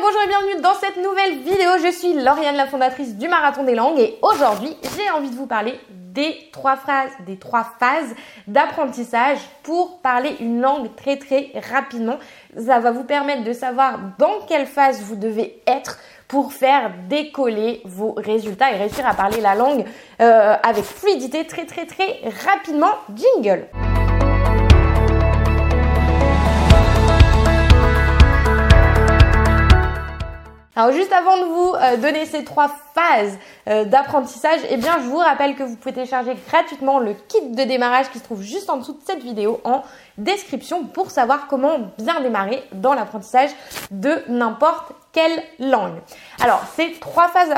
Bonjour et bienvenue dans cette nouvelle vidéo. Je suis Lauriane, la fondatrice du Marathon des Langues et aujourd'hui, j'ai envie de vous parler des trois phrases, des trois phases d'apprentissage pour parler une langue très très rapidement. Ça va vous permettre de savoir dans quelle phase vous devez être pour faire décoller vos résultats et réussir à parler la langue euh, avec fluidité très très très rapidement. Jingle. Alors juste avant de vous euh, donner ces trois phases euh, d'apprentissage, eh bien je vous rappelle que vous pouvez télécharger gratuitement le kit de démarrage qui se trouve juste en dessous de cette vidéo en description pour savoir comment bien démarrer dans l'apprentissage de n'importe quelle langue. Alors ces trois phases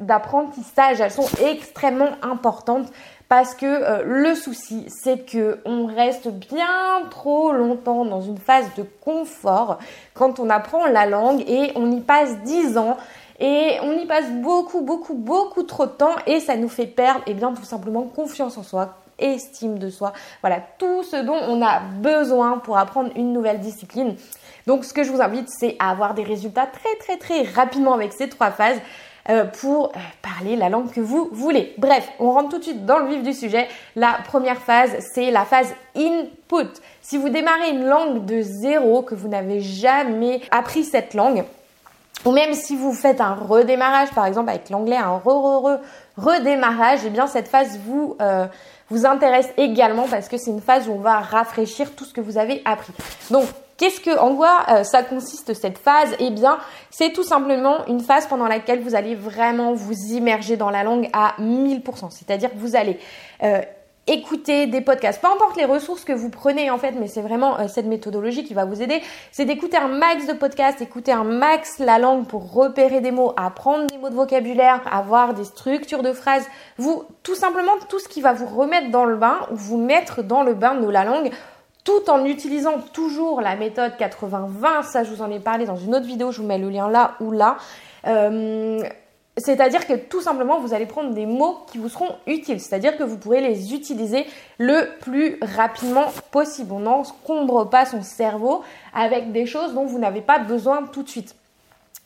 d'apprentissage, elles sont extrêmement importantes parce que euh, le souci, c'est que on reste bien trop longtemps dans une phase de confort quand on apprend la langue et on y passe 10 ans et on y passe beaucoup, beaucoup, beaucoup trop de temps et ça nous fait perdre, et eh bien, tout simplement confiance en soi, estime de soi. Voilà, tout ce dont on a besoin pour apprendre une nouvelle discipline. Donc, ce que je vous invite, c'est à avoir des résultats très, très, très rapidement avec ces trois phases. Euh, pour euh, parler la langue que vous voulez. Bref, on rentre tout de suite dans le vif du sujet. La première phase, c'est la phase input. Si vous démarrez une langue de zéro, que vous n'avez jamais appris cette langue, ou même si vous faites un redémarrage, par exemple avec l'anglais, un re, re, re, redémarrage, eh bien cette phase vous, euh, vous intéresse également parce que c'est une phase où on va rafraîchir tout ce que vous avez appris. Donc Qu'est-ce que, en quoi euh, ça consiste cette phase? Eh bien, c'est tout simplement une phase pendant laquelle vous allez vraiment vous immerger dans la langue à 1000%. C'est-à-dire que vous allez euh, écouter des podcasts, peu importe les ressources que vous prenez en fait, mais c'est vraiment euh, cette méthodologie qui va vous aider, c'est d'écouter un max de podcasts, écouter un max la langue pour repérer des mots, apprendre des mots de vocabulaire, avoir des structures de phrases, vous tout simplement tout ce qui va vous remettre dans le bain ou vous mettre dans le bain de la langue tout en utilisant toujours la méthode 80-20, ça je vous en ai parlé dans une autre vidéo, je vous mets le lien là ou là. Euh, c'est-à-dire que tout simplement, vous allez prendre des mots qui vous seront utiles, c'est-à-dire que vous pourrez les utiliser le plus rapidement possible. On n'encombre pas son cerveau avec des choses dont vous n'avez pas besoin tout de suite.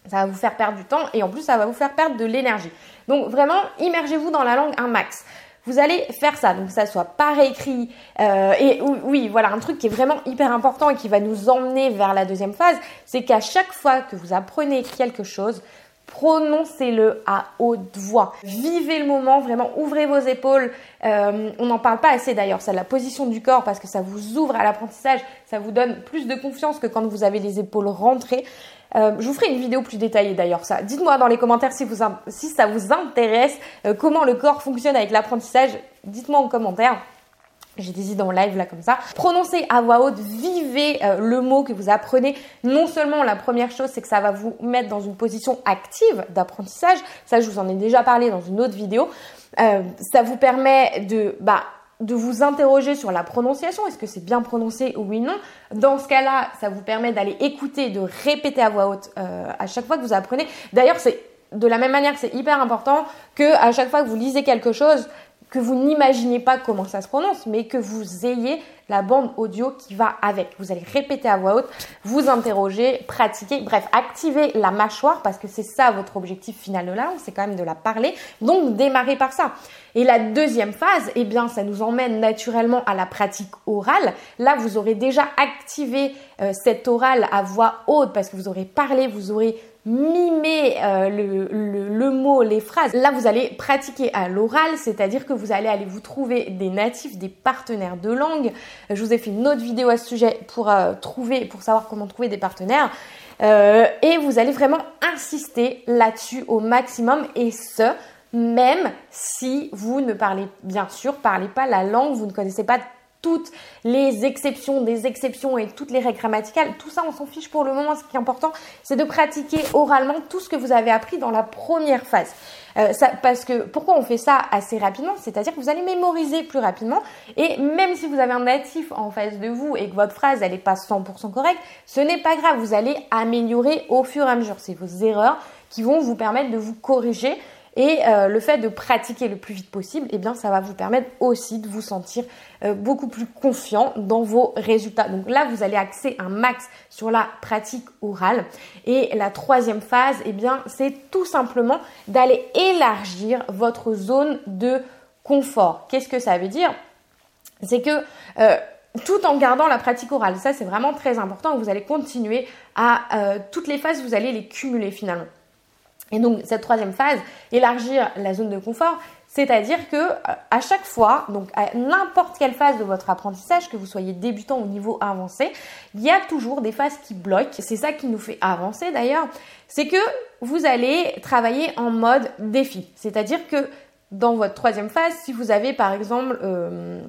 Ça va vous faire perdre du temps et en plus, ça va vous faire perdre de l'énergie. Donc vraiment, immergez-vous dans la langue un max vous allez faire ça, donc ça soit par écrit. Euh, et oui, voilà, un truc qui est vraiment hyper important et qui va nous emmener vers la deuxième phase, c'est qu'à chaque fois que vous apprenez quelque chose, prononcez-le à haute voix. Vivez le moment, vraiment ouvrez vos épaules. Euh, on n'en parle pas assez d'ailleurs, c'est la position du corps parce que ça vous ouvre à l'apprentissage, ça vous donne plus de confiance que quand vous avez les épaules rentrées. Euh, je vous ferai une vidéo plus détaillée d'ailleurs ça. Dites-moi dans les commentaires si, ça vous intéresse, euh, comment le corps fonctionne avec l'apprentissage. Dites-moi en commentaire. J'ai des idées en live là comme ça. Prononcez à voix haute, vivez euh, le mot que vous apprenez. Non seulement la première chose, c'est que ça va vous mettre dans une position active d'apprentissage. Ça, je vous en ai déjà parlé dans une autre vidéo. ça vous permet de bah, de vous interroger sur la prononciation, est-ce que c'est bien prononcé oui non? Dans ce cas-là, ça vous permet d'aller écouter, de répéter à voix haute euh, à chaque fois que vous apprenez. D'ailleurs, c'est de la même manière, c'est hyper important que à chaque fois que vous lisez quelque chose, que vous n'imaginez pas comment ça se prononce, mais que vous ayez la bande audio qui va avec. Vous allez répéter à voix haute, vous interroger, pratiquer, bref, activer la mâchoire parce que c'est ça votre objectif final de la langue, c'est quand même de la parler. Donc démarrez par ça. Et la deuxième phase, eh bien, ça nous emmène naturellement à la pratique orale. Là, vous aurez déjà activé euh, cette orale à voix haute parce que vous aurez parlé, vous aurez mimer euh, le, mot, les phrases. Là, vous allez pratiquer à l'oral, c'est-à-dire que vous allez aller vous trouver des natifs, des partenaires de langue. Je vous ai fait une autre vidéo à ce sujet pour euh, trouver, pour savoir comment trouver des partenaires. Euh, et vous allez vraiment insister là-dessus au maximum et ce, même si vous ne parlez, bien sûr, parlez pas la langue, vous ne connaissez pas toutes les exceptions des exceptions et toutes les règles grammaticales, tout ça on s'en fiche pour le moment. Ce qui est important, c'est de pratiquer oralement tout ce que vous avez appris dans la première phase. Euh, parce que pourquoi on fait ça assez rapidement? C'est-à-dire que vous allez mémoriser plus rapidement et même si vous avez un natif en face de vous et que votre phrase n'est pas 100% correcte, ce n'est pas grave. Vous allez améliorer au fur et à mesure. C'est vos erreurs qui vont vous permettre de vous corriger Et euh, le fait de pratiquer le plus vite possible, eh bien, ça va vous permettre aussi de vous sentir euh, beaucoup plus confiant dans vos résultats. Donc là, vous allez axer un max sur la pratique orale. Et la troisième phase, eh bien, c'est tout simplement d'aller élargir votre zone de confort. Qu'est-ce que ça veut dire? C'est que euh, tout en gardant la pratique orale, ça c'est vraiment très important. Vous allez continuer à toutes les phases, vous allez les cumuler finalement. Et donc cette troisième phase, élargir la zone de confort, c'est-à-dire que euh, à chaque fois, donc à n'importe quelle phase de votre apprentissage, que vous soyez débutant ou niveau avancé, il y a toujours des phases qui bloquent. C'est ça qui nous fait avancer d'ailleurs. C'est que vous allez travailler en mode défi. C'est-à-dire que dans votre troisième phase, si vous avez par exemple euh,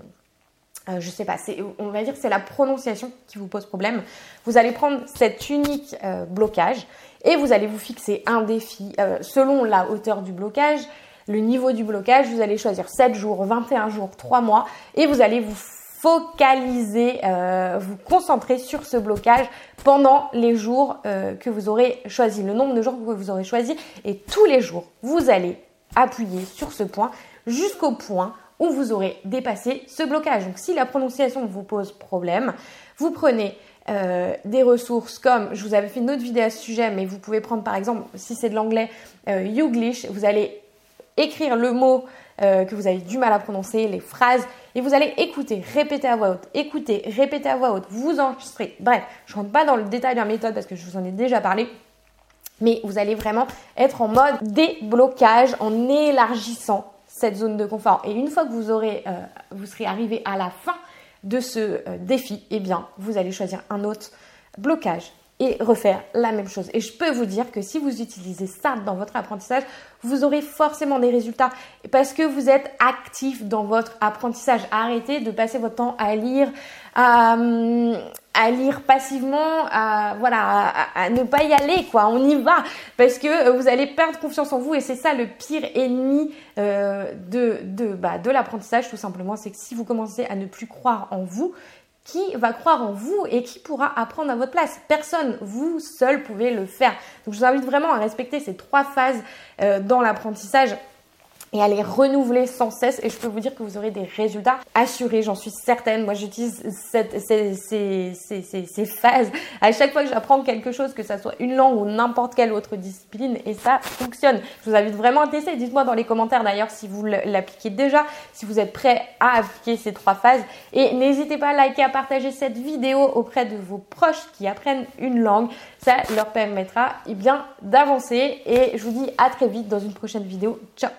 euh, je sais pas, on va dire c'est la prononciation qui vous pose problème. Vous allez prendre cet unique euh, blocage et vous allez vous fixer un défi euh, selon la hauteur du blocage, le niveau du blocage. Vous allez choisir 7 jours, 21 jours, 3 mois et vous allez vous focaliser, vous concentrer sur ce blocage pendant les jours que vous aurez choisi, le nombre de jours que vous aurez choisi et tous les jours, vous allez appuyer sur ce point jusqu'au point où vous aurez dépassé ce blocage. Donc si la prononciation vous pose problème, vous prenez euh, des ressources comme, je vous avais fait une autre vidéo à ce sujet, mais vous pouvez prendre par exemple, si c'est de l'anglais, euh, Youglish, vous allez écrire le mot euh, que vous avez du mal à prononcer, les phrases, et vous allez écouter, répéter à voix haute, écouter, répéter à voix haute, vous enregistrer. Bref, je rentre pas dans le détail de la méthode parce que je vous en ai déjà parlé, mais vous allez vraiment être en mode déblocage en élargissant cette zone de confort. Et une fois que vous aurez, euh, vous serez arrivé à la fin de ce euh, défi, eh bien, vous allez choisir un autre blocage et refaire la même chose. Et je peux vous dire que si vous utilisez ça dans votre apprentissage, vous aurez forcément des résultats parce que vous êtes actif dans votre apprentissage. Arrêtez de passer votre temps à lire, à, à lire passivement, à voilà, à, ne pas y aller quoi. On y va parce que vous allez perdre confiance en vous et c'est ça le pire ennemi euh, de de bah, de l'apprentissage tout simplement. C'est que si vous commencez à ne plus croire en vous, qui va croire en vous et qui pourra apprendre à votre place? Personne, vous seul pouvez le faire. Donc je vous invite vraiment à respecter ces trois phases euh, dans l'apprentissage et à les renouveler sans cesse. Et je peux vous dire que vous aurez des résultats assurés, j'en suis certaine. Moi, j'utilise ces, phases à chaque fois que j'apprends quelque chose, que ça soit une langue ou n'importe quelle autre discipline, et ça fonctionne. Je vous invite vraiment à tester. Dites-moi dans les commentaires d'ailleurs si vous l'appliquez déjà, si vous êtes prêt à appliquer ces trois phases. Et n'hésitez pas à liker, à partager cette vidéo auprès de vos proches qui apprennent une langue. Ça leur permettra eh bien d'avancer. Et je vous dis à très vite dans une prochaine vidéo. Ciao